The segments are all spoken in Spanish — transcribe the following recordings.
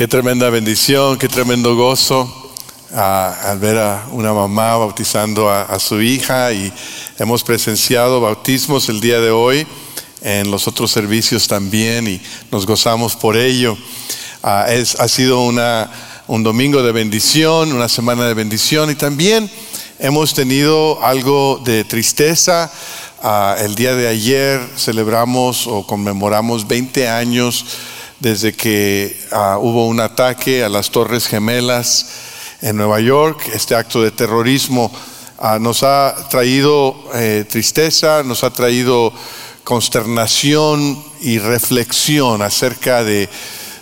Qué tremenda bendición, qué tremendo gozo al ver a una mamá bautizando a, su hija y hemos presenciado bautismos el día de hoy en los otros servicios también y nos gozamos por ello. Ah, es, ha sido una, un domingo de bendición, una semana de bendición y también hemos tenido algo de tristeza. Ah, el día de ayer celebramos o conmemoramos 20 años desde que ah, hubo un ataque a las Torres Gemelas en Nueva York. Este acto de terrorismo ah, nos ha traído eh, tristeza, nos ha traído consternación y reflexión acerca de,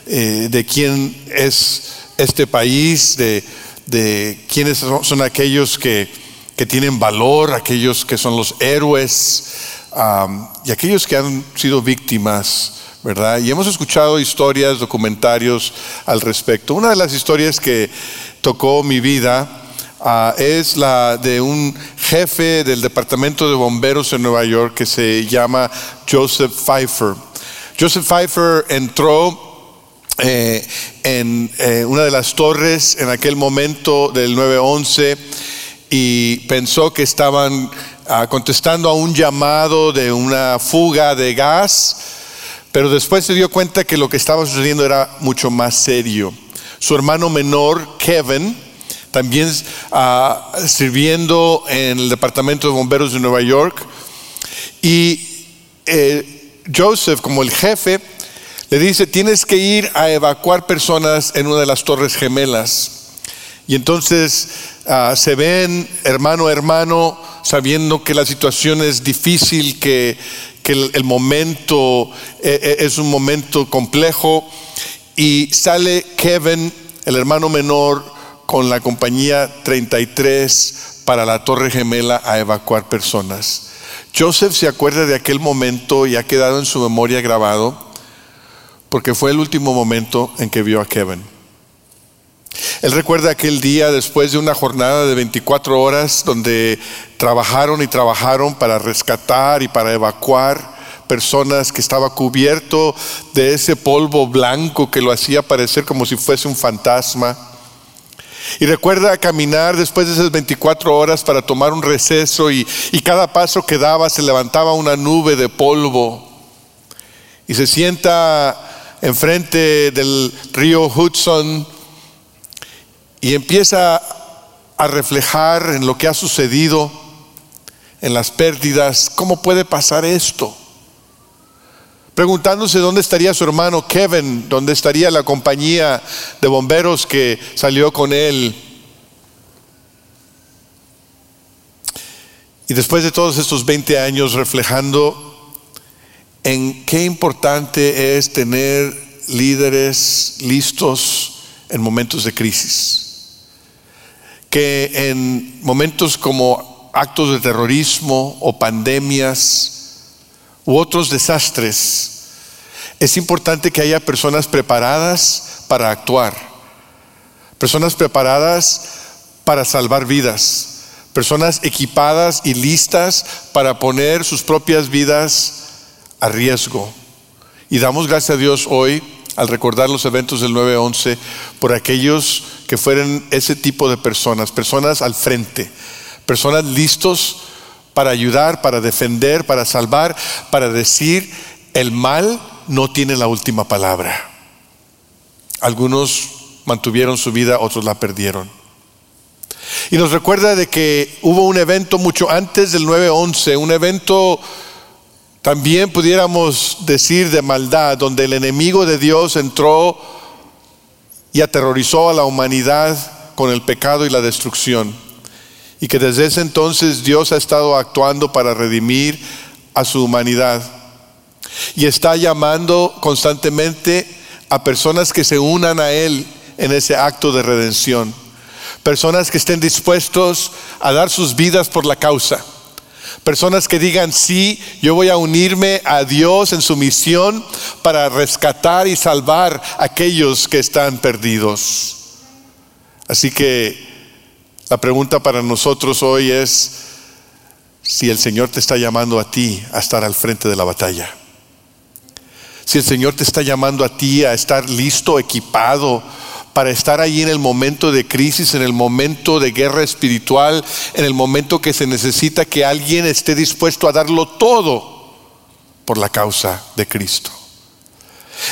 eh, de quién es este país, de, de quiénes son, aquellos que, que, tienen valor, aquellos que son los héroes y aquellos que han sido víctimas ¿verdad? Y hemos escuchado historias, documentarios al respecto. Una de las historias que tocó mi vida ah, es la de un jefe del departamento de bomberos en Nueva York que se llama Joseph Pfeiffer. Joseph Pfeiffer entró eh, en eh, una de las torres en aquel momento del 911 y pensó que estaban ah, contestando a un llamado de una fuga de gas pero después se dio cuenta que lo que estaba sucediendo era mucho más serio. Su hermano menor, Kevin, también ah, sirviendo en el Departamento de Bomberos de Nueva York. Y eh, Joseph, como el jefe, le dice, tienes que ir a evacuar personas en una de las torres gemelas. Y entonces ah, se ven hermano a hermano, sabiendo que la situación es difícil, que que el, momento eh, eh, es un momento complejo y sale Kevin, el hermano menor, con la compañía 33 para la Torre Gemela a evacuar personas. Joseph se acuerda de aquel momento y ha quedado en su memoria grabado porque fue el último momento en que vio a Kevin. Él recuerda aquel día después de una jornada de 24 horas donde trabajaron y trabajaron para rescatar y para evacuar personas que estaba cubierto de ese polvo blanco que lo hacía parecer como si fuese un fantasma. Y recuerda caminar después de esas 24 horas para tomar un receso y, y cada paso que daba se levantaba una nube de polvo. Y se sienta enfrente del río Hudson y empieza a reflejar en lo que ha sucedido, en las pérdidas, ¿cómo puede pasar esto? Preguntándose dónde estaría su hermano Kevin, dónde estaría la compañía de bomberos que salió con él. Y después de todos estos 20 años reflejando en qué importante es tener líderes listos en momentos de crisis que en momentos como actos de terrorismo o pandemias u otros desastres, es importante que haya personas preparadas para actuar, personas preparadas para salvar vidas, personas equipadas y listas para poner sus propias vidas a riesgo. Y damos gracias a Dios hoy al recordar los eventos del 9-11 por aquellos que fueran ese tipo de personas, personas al frente, personas listos para ayudar, para defender, para salvar, para decir, el mal no tiene la última palabra. Algunos mantuvieron su vida, otros la perdieron. Y nos recuerda de que hubo un evento mucho antes del 9-11, un evento también pudiéramos decir de maldad, donde el enemigo de Dios entró y aterrorizó a la humanidad con el pecado y la destrucción. Y que desde ese entonces Dios ha estado actuando para redimir a su humanidad. Y está llamando constantemente a personas que se unan a Él en ese acto de redención. Personas que estén dispuestos a dar sus vidas por la causa Personas que digan, sí, yo voy a unirme a Dios en su misión para rescatar y salvar a aquellos que están perdidos. Así que la pregunta para nosotros hoy es si el Señor te está llamando a ti a estar al frente de la batalla. Si el Señor te está llamando a ti a estar listo, equipado, para estar ahí en el momento de crisis, en el momento de guerra espiritual, en el momento que se necesita que alguien esté dispuesto a darlo todo por la causa de Cristo.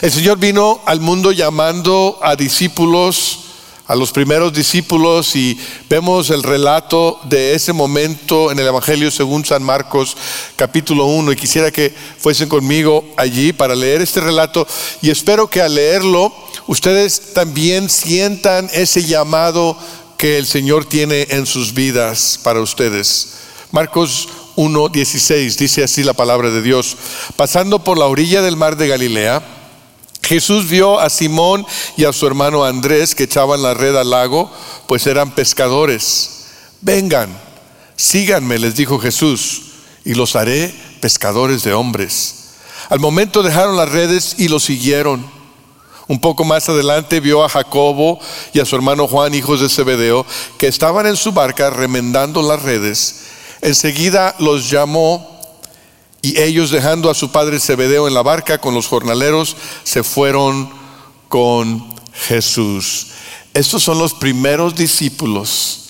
El Señor vino al mundo llamando a discípulos, a los primeros discípulos, y vemos el relato de ese momento en el Evangelio según San Marcos capítulo 1. Y quisiera que fuesen conmigo allí para leer este relato. Y espero que al leerlo ustedes también sientan ese llamado que el Señor tiene en sus vidas para ustedes. Marcos 1.16 dice así la palabra de Dios. Pasando por la orilla del mar de Galilea, Jesús vio a Simón y a su hermano Andrés que echaban la red al lago, pues eran pescadores. Vengan, síganme, les dijo Jesús, y los haré pescadores de hombres. Al momento dejaron las redes y lo siguieron. Un poco más adelante vio a Jacobo y a su hermano Juan, hijos de Zebedeo, que estaban en su barca remendando las redes. Enseguida los llamó y ellos dejando a su padre Zebedeo en la barca con los jornaleros, se fueron con Jesús. Estos son los primeros discípulos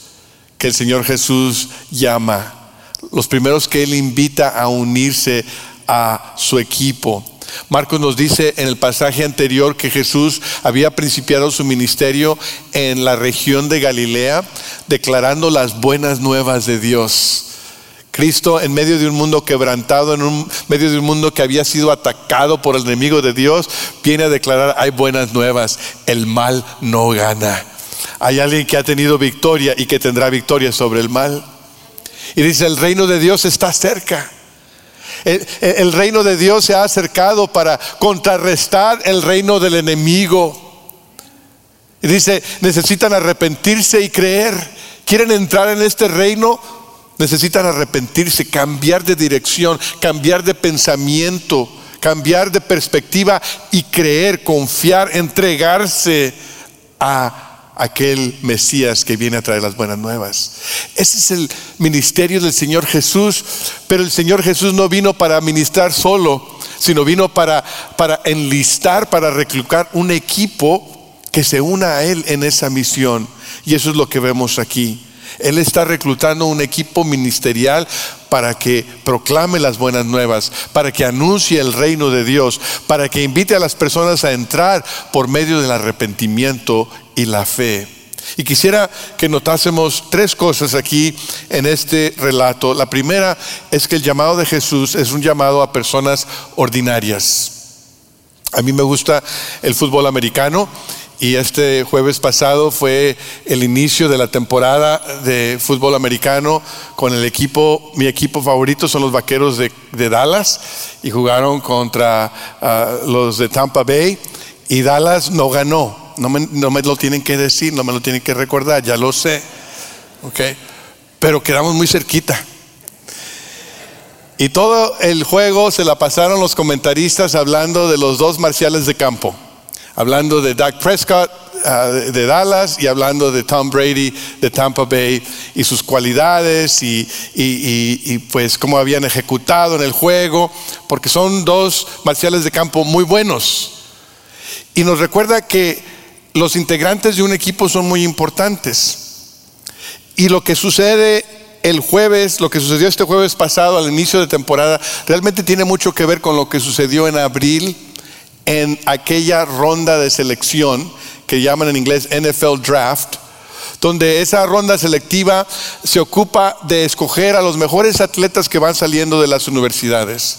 que el Señor Jesús llama, los primeros que Él invita a unirse a su equipo. Marcos nos dice en el pasaje anterior que Jesús había principiado su ministerio en la región de Galilea, declarando las buenas nuevas de Dios. Cristo en medio de un mundo quebrantado, en medio de un mundo que había sido atacado por el enemigo de Dios, viene a declarar, hay buenas nuevas, el mal no gana. Hay alguien que ha tenido victoria y que tendrá victoria sobre el mal. Y dice, el reino de Dios está cerca. El, el, reino de Dios se ha acercado para contrarrestar el reino del enemigo. Y dice, necesitan arrepentirse y creer. ¿Quieren entrar en este reino? Necesitan arrepentirse, cambiar de dirección, cambiar de pensamiento, cambiar de perspectiva y creer, confiar, entregarse a aquel Mesías que viene a traer las buenas nuevas. Ese es el ministerio del Señor Jesús, pero el Señor Jesús no vino para ministrar solo, sino vino para, para enlistar, para reclutar un equipo que se una a Él en esa misión. Y eso es lo que vemos aquí. Él está reclutando un equipo ministerial para que proclame las buenas nuevas, para que anuncie el reino de Dios, para que invite a las personas a entrar por medio del arrepentimiento y la fe. Y quisiera que notásemos tres cosas aquí en este relato. La primera es que el llamado de Jesús es un llamado a personas ordinarias. A mí me gusta el fútbol americano y este jueves pasado fue el inicio de la temporada de fútbol americano con el equipo, mi equipo favorito son los Vaqueros de, Dallas y jugaron contra ah, los de Tampa Bay y Dallas no ganó. No me, no me, lo tienen que decir, no me lo tienen que recordar, ya lo sé. Pero quedamos muy cerquita. Y todo el juego se la pasaron los comentaristas hablando de los dos marciales de campo hablando de Doug Prescott uh, de Dallas y hablando de Tom Brady de Tampa Bay y sus cualidades y, y, y, pues cómo habían ejecutado en el juego, porque son dos marciales de campo muy buenos. Y nos recuerda que los integrantes de un equipo son muy importantes. Y lo que sucede el jueves, lo que sucedió este jueves pasado al inicio de temporada, realmente tiene mucho que ver con lo que sucedió en abril en aquella ronda de selección que llaman en inglés NFL Draft, donde esa ronda selectiva se ocupa de escoger a los mejores atletas que van saliendo de las universidades.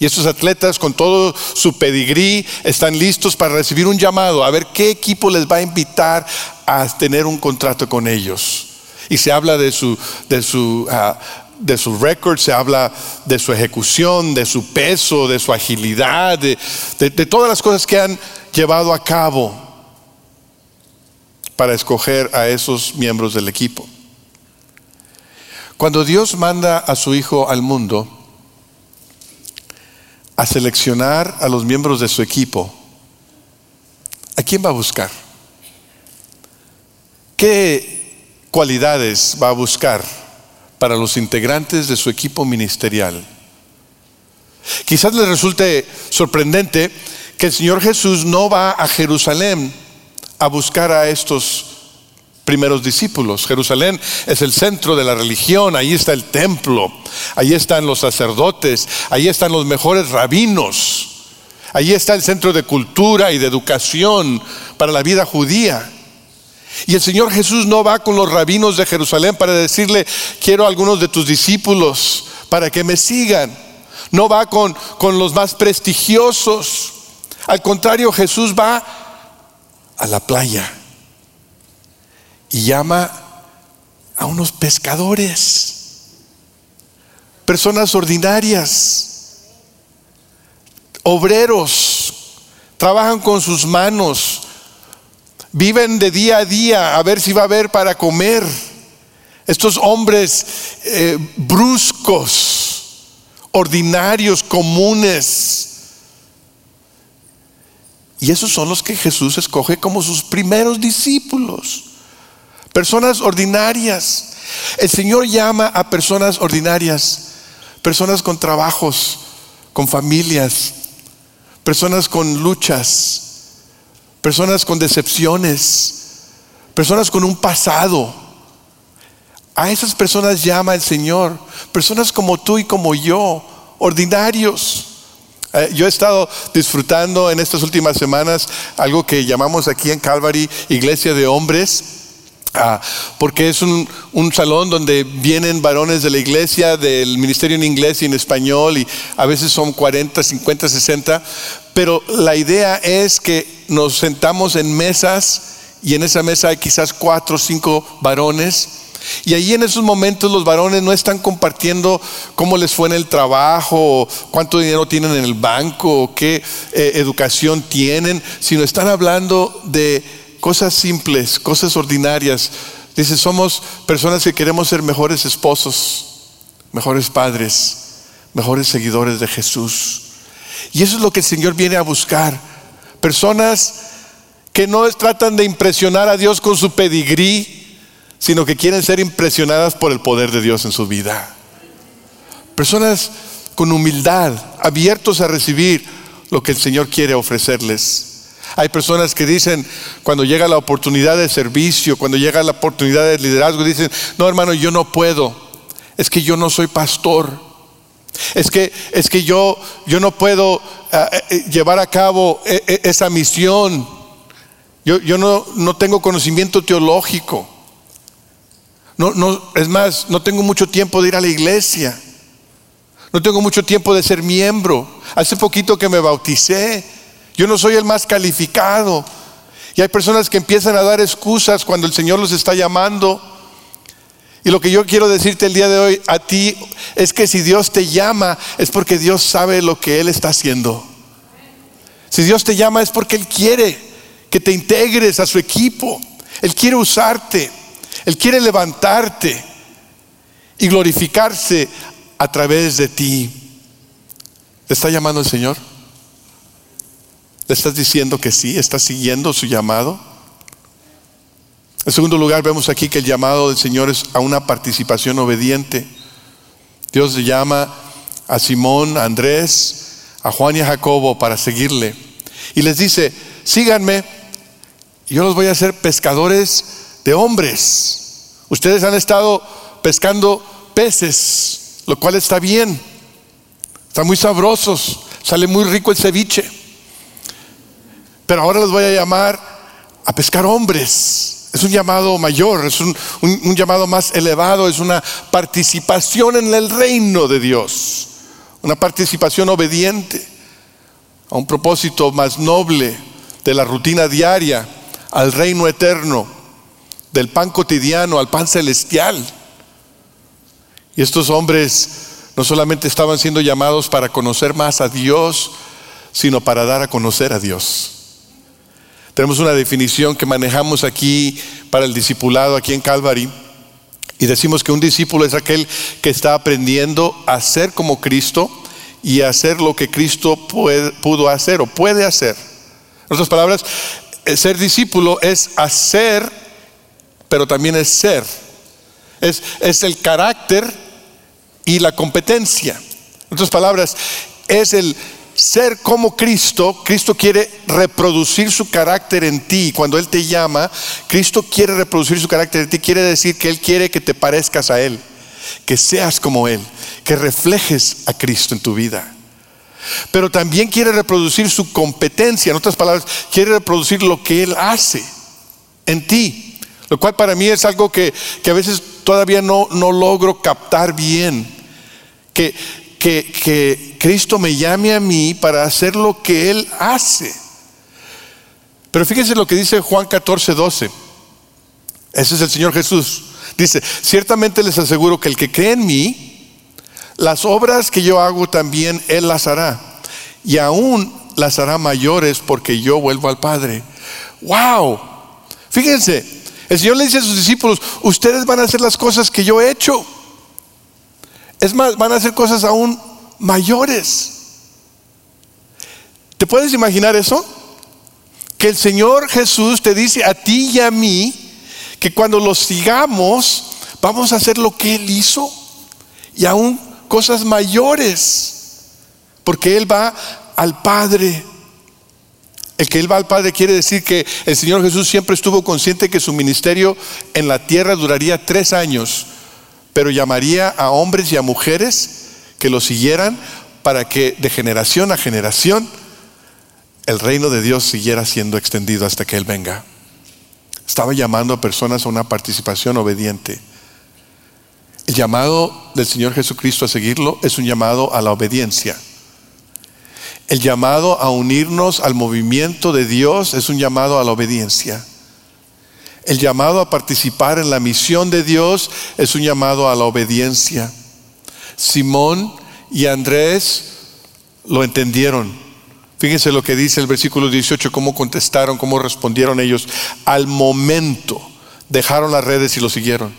Y esos atletas con todo su pedigrí están listos para recibir un llamado, a ver qué equipo les va a invitar a tener un contrato con ellos. Y se habla de su, de su ah, de su récord, se habla de su ejecución, de su peso, de su agilidad, de, de, todas las cosas que han llevado a cabo para escoger a esos miembros del equipo. Cuando Dios manda a su Hijo al mundo a seleccionar a los miembros de su equipo, ¿a quién va a buscar? ¿Qué cualidades va a buscar? Para los integrantes de su equipo ministerial. Quizás les resulte sorprendente que el Señor Jesús no va a Jerusalén a buscar a estos primeros discípulos. Jerusalén es el centro de la religión, ahí está el templo, ahí están los sacerdotes, ahí están los mejores rabinos, ahí está el centro de cultura y de educación para la vida judía. Y el Señor Jesús no va con los rabinos de Jerusalén para decirle, quiero a algunos de tus discípulos para que me sigan. No va con, con los más prestigiosos. Al contrario, Jesús va a la playa y llama a unos pescadores, personas ordinarias, obreros, trabajan con sus manos, viven de día a día a ver si va a haber para comer. Estos hombres eh, bruscos, ordinarios, comunes. Y esos son los que Jesús escoge como sus primeros discípulos. Personas ordinarias. El Señor llama a personas ordinarias, personas con trabajos, con familias, personas con luchas, personas con decepciones, personas con un pasado. A esas personas llama el Señor, personas como tú y como yo, ordinarios. Eh, yo he estado disfrutando en estas últimas semanas algo que llamamos aquí en Calvary Iglesia de Hombres. Ah, porque es un, un, salón donde vienen varones de la iglesia, del ministerio en inglés y en español, y a veces son 40, 50, 60, pero la idea es que nos sentamos en mesas y en esa mesa hay quizás cuatro o cinco varones. Y ahí en esos momentos los varones no están compartiendo cómo les fue en el trabajo, cuánto dinero tienen en el banco, qué eh, educación tienen, sino están hablando de cosas simples, cosas ordinarias. Dice, somos personas que queremos ser mejores esposos, mejores padres, mejores seguidores de Jesús. Y eso es lo que el Señor viene a buscar. Personas que no tratan de impresionar a Dios con su pedigrí, sino que quieren ser impresionadas por el poder de Dios en su vida. Personas con humildad, abiertos a recibir lo que el Señor quiere ofrecerles. Hay personas que dicen, cuando llega la oportunidad de servicio, cuando llega la oportunidad de liderazgo, dicen, no hermano, yo no puedo. Es que yo no soy pastor. Es que, es que yo, yo no puedo eh, eh, llevar a cabo eh, esa misión. Yo, yo no, no, tengo conocimiento teológico. No, no, es más, no tengo mucho tiempo de ir a la iglesia. No tengo mucho tiempo de ser miembro. Hace poquito que me bauticé. Yo no soy el más calificado. Y hay personas que empiezan a dar excusas cuando el Señor los está llamando. Y lo que yo quiero decirte el día de hoy a ti es que si Dios te llama es porque Dios sabe lo que Él está haciendo. Si Dios te llama es porque Él quiere que te integres a su equipo. Él quiere usarte. Él quiere levantarte y glorificarse a través de ti. ¿Te está llamando el Señor? ¿Le estás diciendo que sí? ¿Estás siguiendo su llamado? En segundo lugar, vemos aquí que el llamado del Señor es a una participación obediente. Dios le llama a Simón, a Andrés, a Juan y a Jacobo para seguirle. Y les dice, síganme, yo los voy a hacer pescadores de hombres. Ustedes han estado pescando peces, lo cual está bien. Están muy sabrosos, sale muy rico el ceviche. Pero ahora los voy a llamar a pescar hombres. Es un llamado mayor, es un, llamado más elevado, es una participación en el reino de Dios, una participación obediente a un propósito más noble de la rutina diaria, al reino eterno, del pan cotidiano al pan celestial. Y estos hombres no solamente estaban siendo llamados para conocer más a Dios, sino para dar a conocer a Dios. Tenemos una definición que manejamos aquí para el discipulado, aquí en Calvary. Y decimos que un discípulo es aquel que está aprendiendo a ser como Cristo y a hacer lo que Cristo pudo hacer o puede hacer. En otras palabras, ser discípulo es hacer, pero también es ser. Es, es el carácter y la competencia. En otras palabras, es el ser como Cristo, Cristo quiere reproducir su carácter en ti. Cuando Él te llama, Cristo quiere reproducir su carácter en ti. Quiere decir que Él quiere que te parezcas a Él, que seas como Él, que reflejes a Cristo en tu vida. Pero también quiere reproducir su competencia. En otras palabras, quiere reproducir lo que Él hace en ti. Lo cual para mí es algo que, a veces todavía no, no logro captar bien. Que, que, que Cristo me llame a mí para hacer lo que Él hace. Pero fíjense lo que dice Juan 14, 12. Ese es el Señor Jesús. Dice, ciertamente les aseguro que el que cree en mí, las obras que yo hago también Él las hará. Y aún las hará mayores porque yo vuelvo al Padre. ¡Wow! Fíjense, el Señor le dice a sus discípulos, ustedes van a hacer las cosas que yo he hecho. Es más, van a hacer cosas aún mayores. ¿Te puedes imaginar eso? Que el Señor Jesús te dice a ti y a mí que cuando lo sigamos vamos a hacer lo que Él hizo y aún cosas mayores, porque Él va al Padre. El que Él va al Padre quiere decir que el Señor Jesús siempre estuvo consciente que su ministerio en la tierra duraría tres años pero llamaría a hombres y a mujeres que lo siguieran para que de generación a generación el reino de Dios siguiera siendo extendido hasta que Él venga. Estaba llamando a personas a una participación obediente. El llamado del Señor Jesucristo a seguirlo es un llamado a la obediencia. El llamado a unirnos al movimiento de Dios es un llamado a la obediencia. El llamado a participar en la misión de Dios es un llamado a la obediencia. Simón y Andrés lo entendieron. Fíjense lo que dice el versículo 18, cómo contestaron, cómo respondieron ellos. Al momento dejaron las redes y lo siguieron.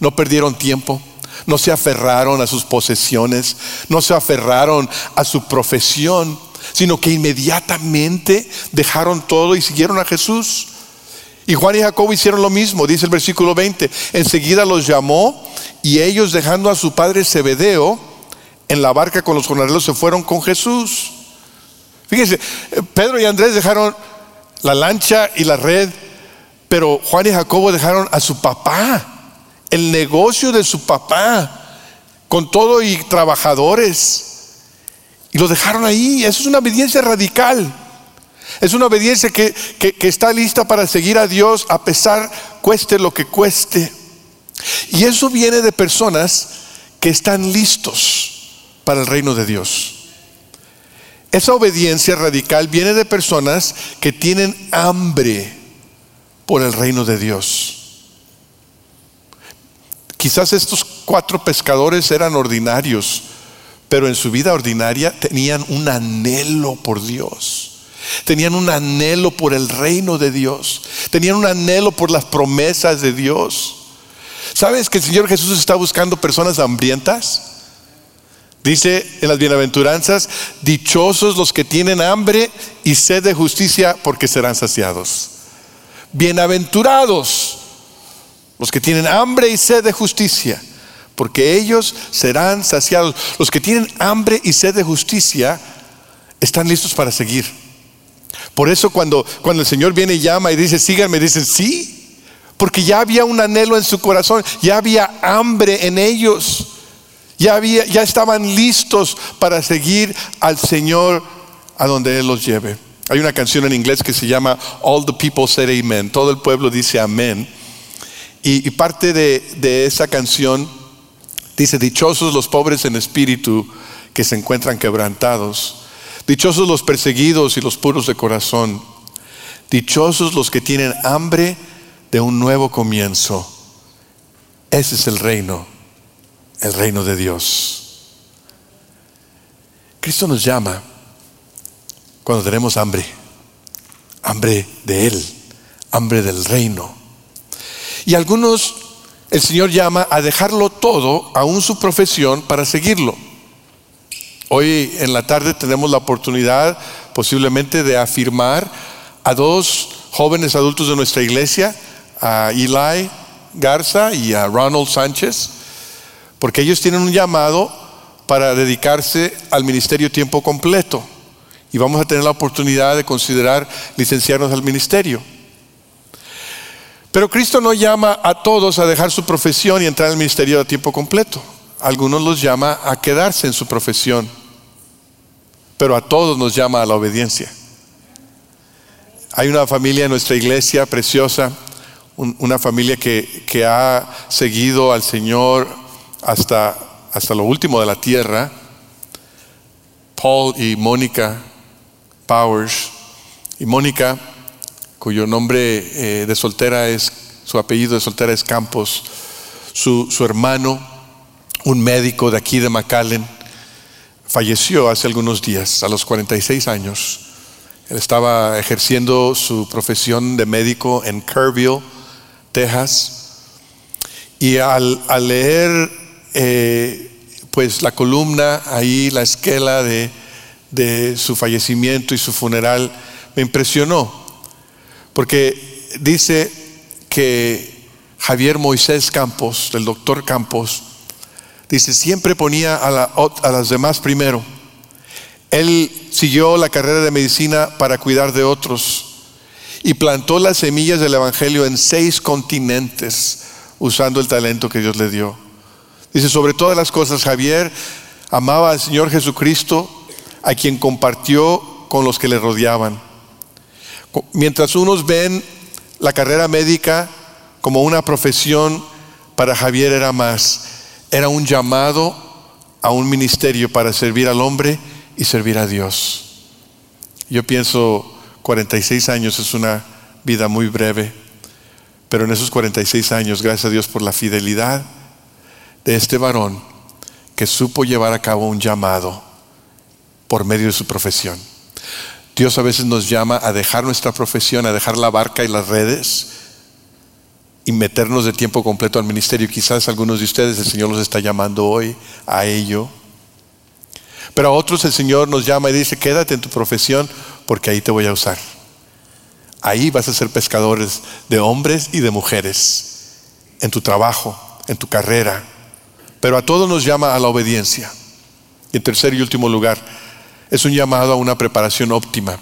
No perdieron tiempo, no se aferraron a sus posesiones, no se aferraron a su profesión, sino que inmediatamente dejaron todo y siguieron a Jesús. Y Juan y Jacobo hicieron lo mismo, dice el versículo 20. Enseguida los llamó y ellos dejando a su padre Zebedeo en la barca con los jornaleros se fueron con Jesús. Fíjense, Pedro y Andrés dejaron la lancha y la red, pero Juan y Jacobo dejaron a su papá, el negocio de su papá, con todo y trabajadores. Y lo dejaron ahí. Eso es una obediencia radical. Es una obediencia que, está lista para seguir a Dios a pesar cueste lo que cueste. Y eso viene de personas que están listos para el reino de Dios. Esa obediencia radical viene de personas que tienen hambre por el reino de Dios. Quizás estos cuatro pescadores eran ordinarios, pero en su vida ordinaria tenían un anhelo por Dios. Tenían un anhelo por el reino de Dios. Tenían un anhelo por las promesas de Dios. ¿Sabes que el Señor Jesús está buscando personas hambrientas? Dice en las bienaventuranzas, dichosos los que tienen hambre y sed de justicia porque serán saciados. Bienaventurados los que tienen hambre y sed de justicia porque ellos serán saciados. Los que tienen hambre y sed de justicia están listos para seguir. Por eso cuando, cuando el Señor viene y llama y dice, síganme, dicen, sí, porque ya había un anhelo en su corazón, ya había hambre en ellos, ya, había, ya estaban listos para seguir al Señor a donde Él los lleve. Hay una canción en inglés que se llama All the People Said Amen, todo el pueblo dice amén. Y, y parte de, de esa canción dice, dichosos los pobres en espíritu que se encuentran quebrantados Dichosos los perseguidos y los puros de corazón. Dichosos los que tienen hambre de un nuevo comienzo. Ese es el reino, el reino de Dios. Cristo nos llama cuando tenemos hambre, hambre de Él, hambre del reino. Y algunos el Señor llama a dejarlo todo, aún su profesión, para seguirlo. Hoy en la tarde tenemos la oportunidad posiblemente de afirmar a dos jóvenes adultos de nuestra iglesia, a Eli Garza y a Ronald Sánchez, porque ellos tienen un llamado para dedicarse al ministerio tiempo completo. y vamos a tener la oportunidad de considerar licenciarnos al ministerio. Pero Cristo no llama a todos a dejar su profesión y entrar al ministerio a tiempo completo. Algunos los llama a quedarse en su profesión, pero a todos nos llama a la obediencia. Hay una familia en nuestra iglesia preciosa, una familia que, que ha seguido al Señor hasta, hasta lo último de la tierra. Paul y Mónica Powers. Y Mónica cuyo nombre eh, de soltera es, su apellido de soltera es Campos, su, hermano, un médico de aquí de McAllen, falleció hace algunos días, a los 46 años. Él estaba ejerciendo su profesión de médico en Kerrville, Texas, y al, leer eh, pues la columna ahí, la esquela de, de su fallecimiento y su funeral, me impresionó porque dice que Javier Moisés Campos, el doctor Campos, dice, siempre ponía a, las demás primero. Él siguió la carrera de medicina para cuidar de otros y plantó las semillas del Evangelio en seis continentes usando el talento que Dios le dio. Dice, sobre todas las cosas, Javier amaba al Señor Jesucristo, a quien compartió con los que le rodeaban. Mientras unos ven la carrera médica como una profesión, para Javier era más. Era un llamado a un ministerio para servir al hombre y servir a Dios. Yo pienso 46 años es una vida muy breve, pero en esos 46 años, gracias a Dios por la fidelidad de este varón que supo llevar a cabo un llamado por medio de su profesión. Dios a veces nos llama a dejar nuestra profesión, a dejar la barca y las redes y meternos de tiempo completo al ministerio. Quizás algunos de ustedes el Señor los está llamando hoy a ello. Pero a otros el Señor nos llama y dice, quédate en tu profesión porque ahí te voy a usar. Ahí vas a ser pescadores de hombres y de mujeres, en tu trabajo, en tu carrera. Pero a todos nos llama a la obediencia. Y en tercer y último lugar, es un llamado a una preparación óptima.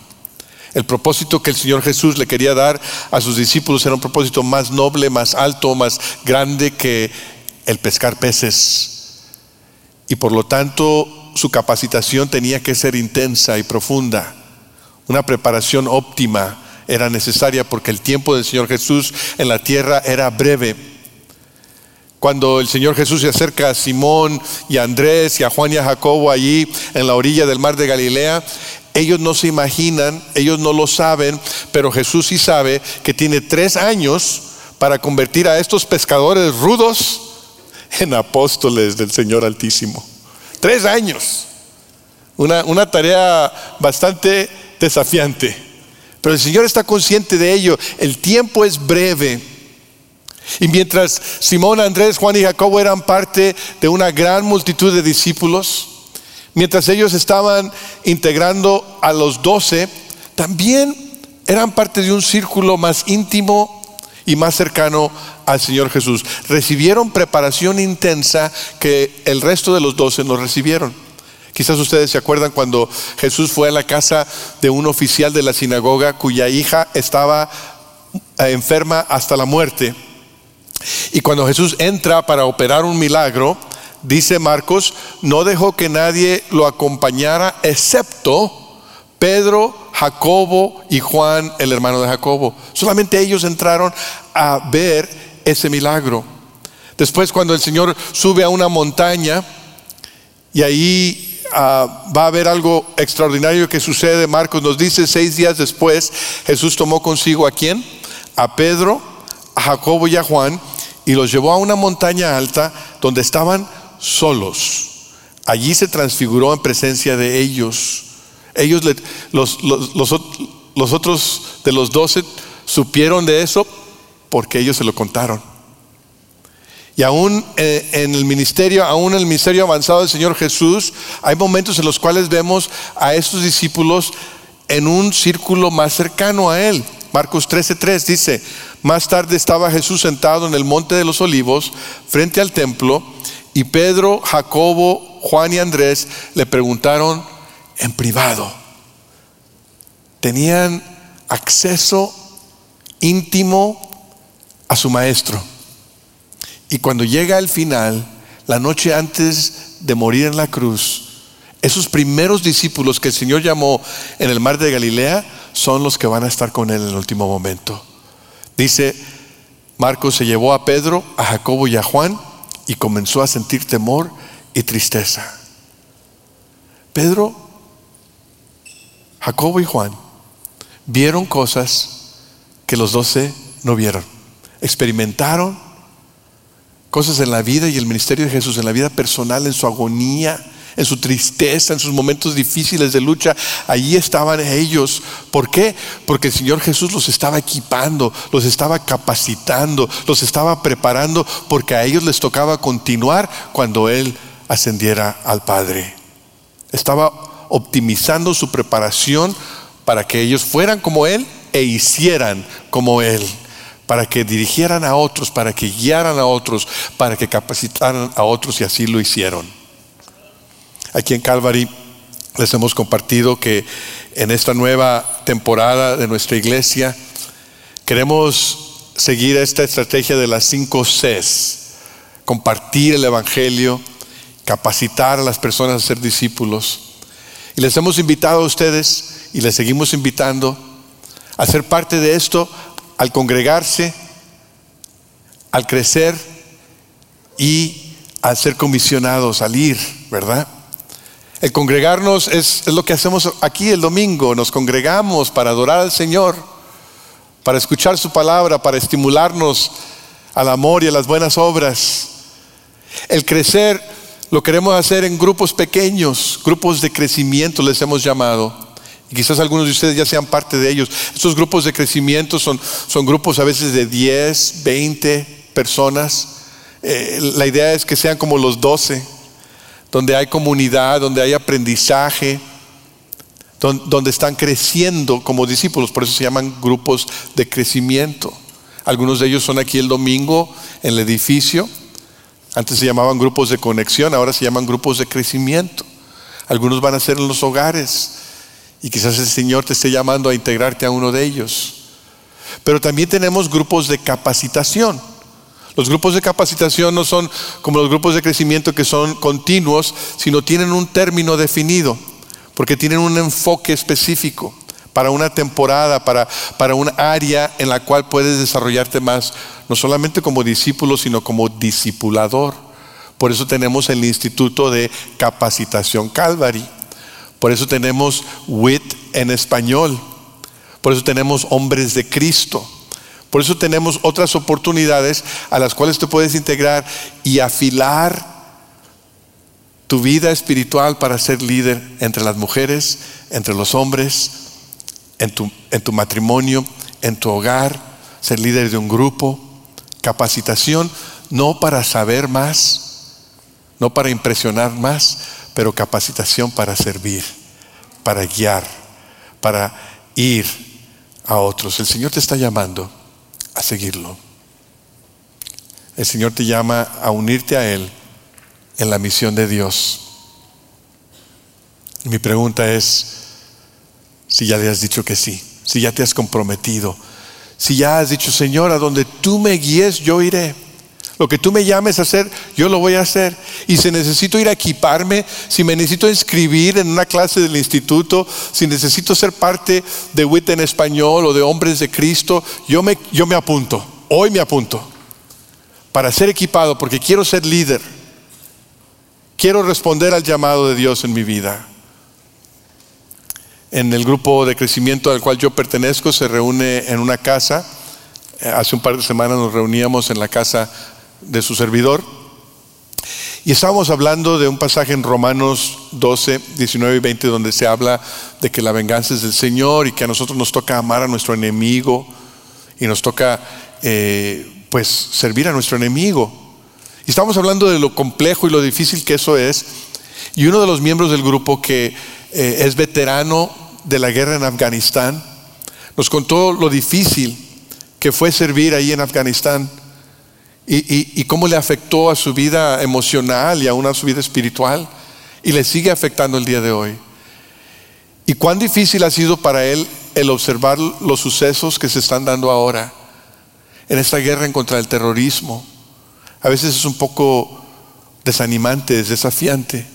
El propósito que el Señor Jesús le quería dar a sus discípulos era un propósito más noble, más alto, más grande que el pescar peces. Y por lo tanto su capacitación tenía que ser intensa y profunda. Una preparación óptima era necesaria porque el tiempo del Señor Jesús en la tierra era breve. Cuando el Señor Jesús se acerca a Simón y a Andrés y a Juan y a Jacobo allí en la orilla del mar de Galilea, ellos no se imaginan, ellos no lo saben, pero Jesús sí sabe que tiene tres años para convertir a estos pescadores rudos en apóstoles del Señor Altísimo. Tres años. Una, una tarea bastante desafiante. Pero el Señor está consciente de ello. El tiempo es breve. Y mientras Simón, Andrés, Juan y Jacobo eran parte de una gran multitud de discípulos, mientras ellos estaban integrando a los doce, también eran parte de un círculo más íntimo y más cercano al Señor Jesús. Recibieron preparación intensa que el resto de los doce no recibieron. Quizás ustedes se acuerdan cuando Jesús fue a la casa de un oficial de la sinagoga cuya hija estaba eh, enferma hasta la muerte. Y cuando Jesús entra para operar un milagro, dice Marcos, no dejó que nadie lo acompañara excepto Pedro, Jacobo y Juan, el hermano de Jacobo. Solamente ellos entraron a ver ese milagro. Después cuando el Señor sube a una montaña y ahí ah, va a haber algo extraordinario que sucede, Marcos nos dice, seis días después Jesús tomó consigo a quién? A Pedro, a Jacobo y a Juan y los llevó a una montaña alta donde estaban solos. Allí se transfiguró en presencia de ellos. Ellos, los, los, otros de los doce supieron de eso porque ellos se lo contaron. Y aún eh, en el ministerio, aún en el ministerio avanzado del Señor Jesús, hay momentos en los cuales vemos a estos discípulos en un círculo más cercano a Él. Marcos 13:3 dice, más tarde estaba Jesús sentado en el monte de los olivos frente al templo y Pedro, Jacobo, Juan y Andrés le preguntaron en privado, tenían acceso íntimo a su maestro. Y cuando llega el final, la noche antes de morir en la cruz, esos primeros discípulos que el Señor llamó en el mar de Galilea son los que van a estar con Él en el último momento. Dice, Marcos se llevó a Pedro, a Jacobo y a Juan y comenzó a sentir temor y tristeza. Pedro, Jacobo y Juan vieron cosas que los doce no vieron. Experimentaron cosas en la vida y el ministerio de Jesús, en la vida personal, en su agonía, en su tristeza, en sus momentos difíciles de lucha. Allí estaban ellos. ¿Por qué? Porque el Señor Jesús los estaba equipando, los estaba capacitando, los estaba preparando, porque a ellos les tocaba continuar cuando Él ascendiera al Padre. Estaba optimizando su preparación para que ellos fueran como Él e hicieran como Él, para que dirigieran a otros, para que guiaran a otros, para que capacitaran a otros y así lo hicieron. Aquí en Calvary les hemos compartido que en esta nueva temporada de nuestra iglesia queremos seguir esta estrategia de las cinco Cs, compartir el Evangelio, capacitar a las personas a ser discípulos. Y les hemos invitado a ustedes y les seguimos invitando a ser parte de esto al congregarse, al crecer y al ser comisionados, al ir, ¿verdad? El congregarnos es, lo que hacemos aquí el domingo, nos congregamos para adorar al Señor, para escuchar su palabra, para estimularnos al amor y a las buenas obras. El crecer lo queremos hacer en grupos pequeños, grupos de crecimiento les hemos llamado. Y quizás algunos de ustedes ya sean parte de ellos. Estos grupos de crecimiento son, son grupos a veces de 10, 20 personas. Eh, la idea es que sean como los 12, donde hay comunidad, donde hay aprendizaje, donde, están creciendo como discípulos. Por eso se llaman grupos de crecimiento. Algunos de ellos son aquí el domingo en el edificio. Antes se llamaban grupos de conexión, ahora se llaman grupos de crecimiento. Algunos van a ser en los hogares. Y quizás el Señor te esté llamando a integrarte a uno de ellos. Pero también tenemos grupos de capacitación. Los grupos de capacitación no son como los grupos de crecimiento que son continuos, sino tienen un término definido, porque tienen un enfoque específico para una temporada, para, para un área en la cual puedes desarrollarte más, no solamente como discípulo, sino como discipulador. Por eso tenemos el Instituto de Capacitación Calvary. Por eso tenemos WIT en español. Por eso tenemos hombres de Cristo. Por eso tenemos otras oportunidades a las cuales te puedes integrar y afilar tu vida espiritual para ser líder entre las mujeres, entre los hombres, en tu, en tu matrimonio, en tu hogar, ser líder de un grupo, capacitación, no para saber más, no para impresionar más, pero capacitación para servir, para guiar, para ir a otros. El Señor te está llamando a seguirlo. El Señor te llama a unirte a Él en la misión de Dios. mi pregunta es si ya le has dicho que sí, si ya te has comprometido, si ya has dicho, Señor, a donde tú me guíes, yo iré. Lo que tú me llames a hacer, yo lo voy a hacer. Y si necesito ir a equiparme, si me necesito inscribir en una clase del instituto, si necesito ser parte de WIT en español o de Hombres de Cristo, yo me, yo me apunto. Hoy me apunto. Para ser equipado, porque quiero ser líder. Quiero responder al llamado de Dios en mi vida. En el grupo de crecimiento al cual yo pertenezco se reúne en una casa. Hace un par de semanas nos reuníamos en la casa de su servidor. Y estábamos hablando de un pasaje en Romanos 12, 19 y 20, donde se habla de que la venganza es del Señor y que a nosotros nos toca amar a nuestro enemigo y nos toca eh, pues servir a nuestro enemigo. Y estábamos hablando de lo complejo y lo difícil que eso es. Y uno de los miembros del grupo que eh, es veterano de la guerra en Afganistán, nos contó lo difícil que fue servir ahí en Afganistán y, cómo le afectó a su vida emocional y aún a su vida espiritual y le sigue afectando el día de hoy. Y cuán difícil ha sido para él el observar los sucesos que se están dando ahora en esta guerra contra del terrorismo. A veces es un poco desanimante, es desafiante.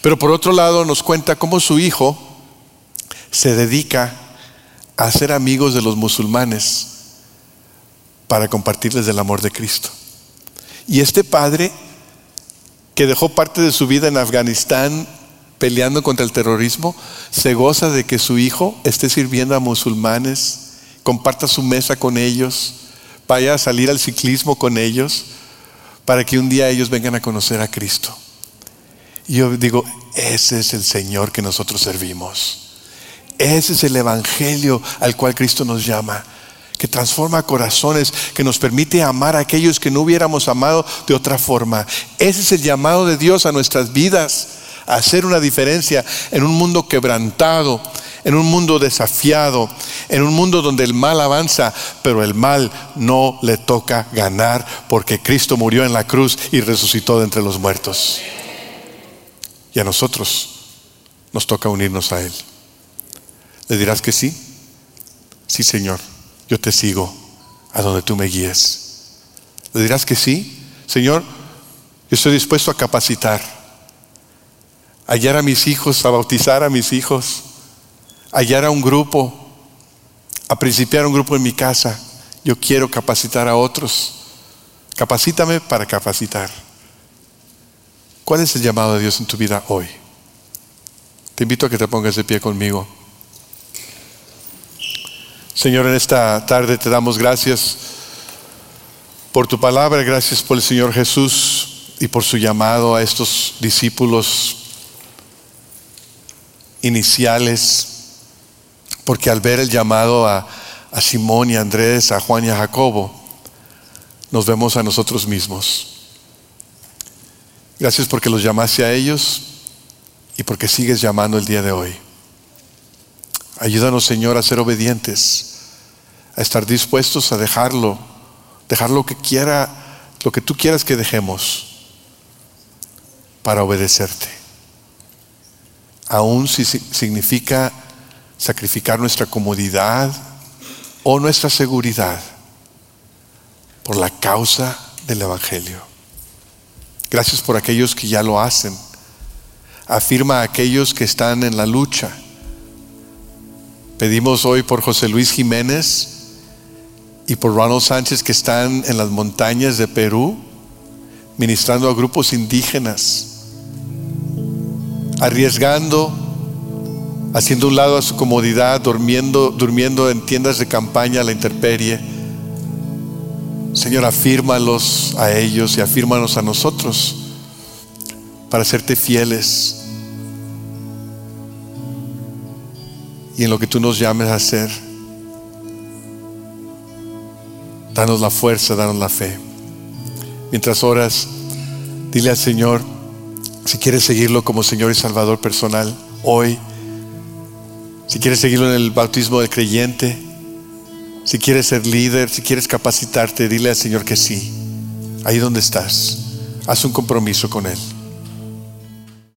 Pero por otro lado nos cuenta cómo su hijo se dedica a ser amigos de los musulmanes para compartirles del amor de Cristo. Y este padre que dejó parte de su vida en Afganistán peleando contra el terrorismo, se goza de que su hijo esté sirviendo a musulmanes, comparta su mesa con ellos, vaya a salir al ciclismo con ellos, para que un día ellos vengan a conocer a Cristo. Y yo digo, ese es el Señor que nosotros servimos. Ese es el Evangelio al cual Cristo nos llama, que transforma corazones, que nos permite amar a aquellos que no hubiéramos amado de otra forma. Ese es el llamado de Dios a nuestras vidas hacer una diferencia en un mundo quebrantado, en un mundo desafiado, en un mundo donde el mal avanza, pero el mal no le toca ganar porque Cristo murió en la cruz y resucitó de entre los muertos. Y a nosotros nos toca unirnos a Él. ¿Le dirás que sí? Sí, Señor, yo te sigo a donde tú me guíes. ¿Le dirás que sí? Señor, yo estoy dispuesto a capacitar hallar a mis hijos, a bautizar a mis hijos, hallar a un grupo, a principiar un grupo en mi casa. Yo quiero capacitar a otros. Capacítame para capacitar. ¿Cuál es el llamado de Dios en tu vida hoy? Te invito a que te pongas de pie conmigo. Señor, en esta tarde te damos gracias por tu palabra, gracias por el Señor Jesús y por su llamado a estos discípulos iniciales, porque al ver el llamado a, Simón y a Andrés, a Juan y a Jacobo, nos vemos a nosotros mismos. Gracias porque los llamaste a ellos y porque sigues llamando el día de hoy. Ayúdanos, Señor, a ser obedientes, a estar dispuestos a dejarlo, dejar lo que quiera, lo que tú quieras que dejemos para obedecerte aun si significa sacrificar nuestra comodidad o nuestra seguridad por la causa del Evangelio. Gracias por aquellos que ya lo hacen. Afirma a aquellos que están en la lucha. Pedimos hoy por José Luis Jiménez y por Ronald Sánchez que están en las montañas de Perú ministrando a grupos indígenas arriesgando, haciendo un lado a su comodidad, durmiendo, durmiendo en tiendas de campaña a la intemperie. Señor, afírmalos a ellos y afírmanos a nosotros para serte fieles y en lo que tú nos llames a hacer. Danos la fuerza, danos la fe. Mientras oras, dile al Señor, si quieres seguirlo como Señor y Salvador personal hoy, si quieres seguirlo en el bautismo del creyente, si quieres ser líder, si quieres capacitarte, dile al Señor que sí. Ahí donde estás, haz un compromiso con Él.